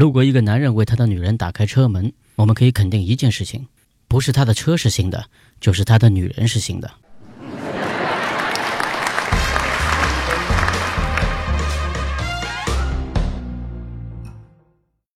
如果一个男人为他的女人打开车门我们可以肯定一件事情不是他的车是新的就是他的女人是新的。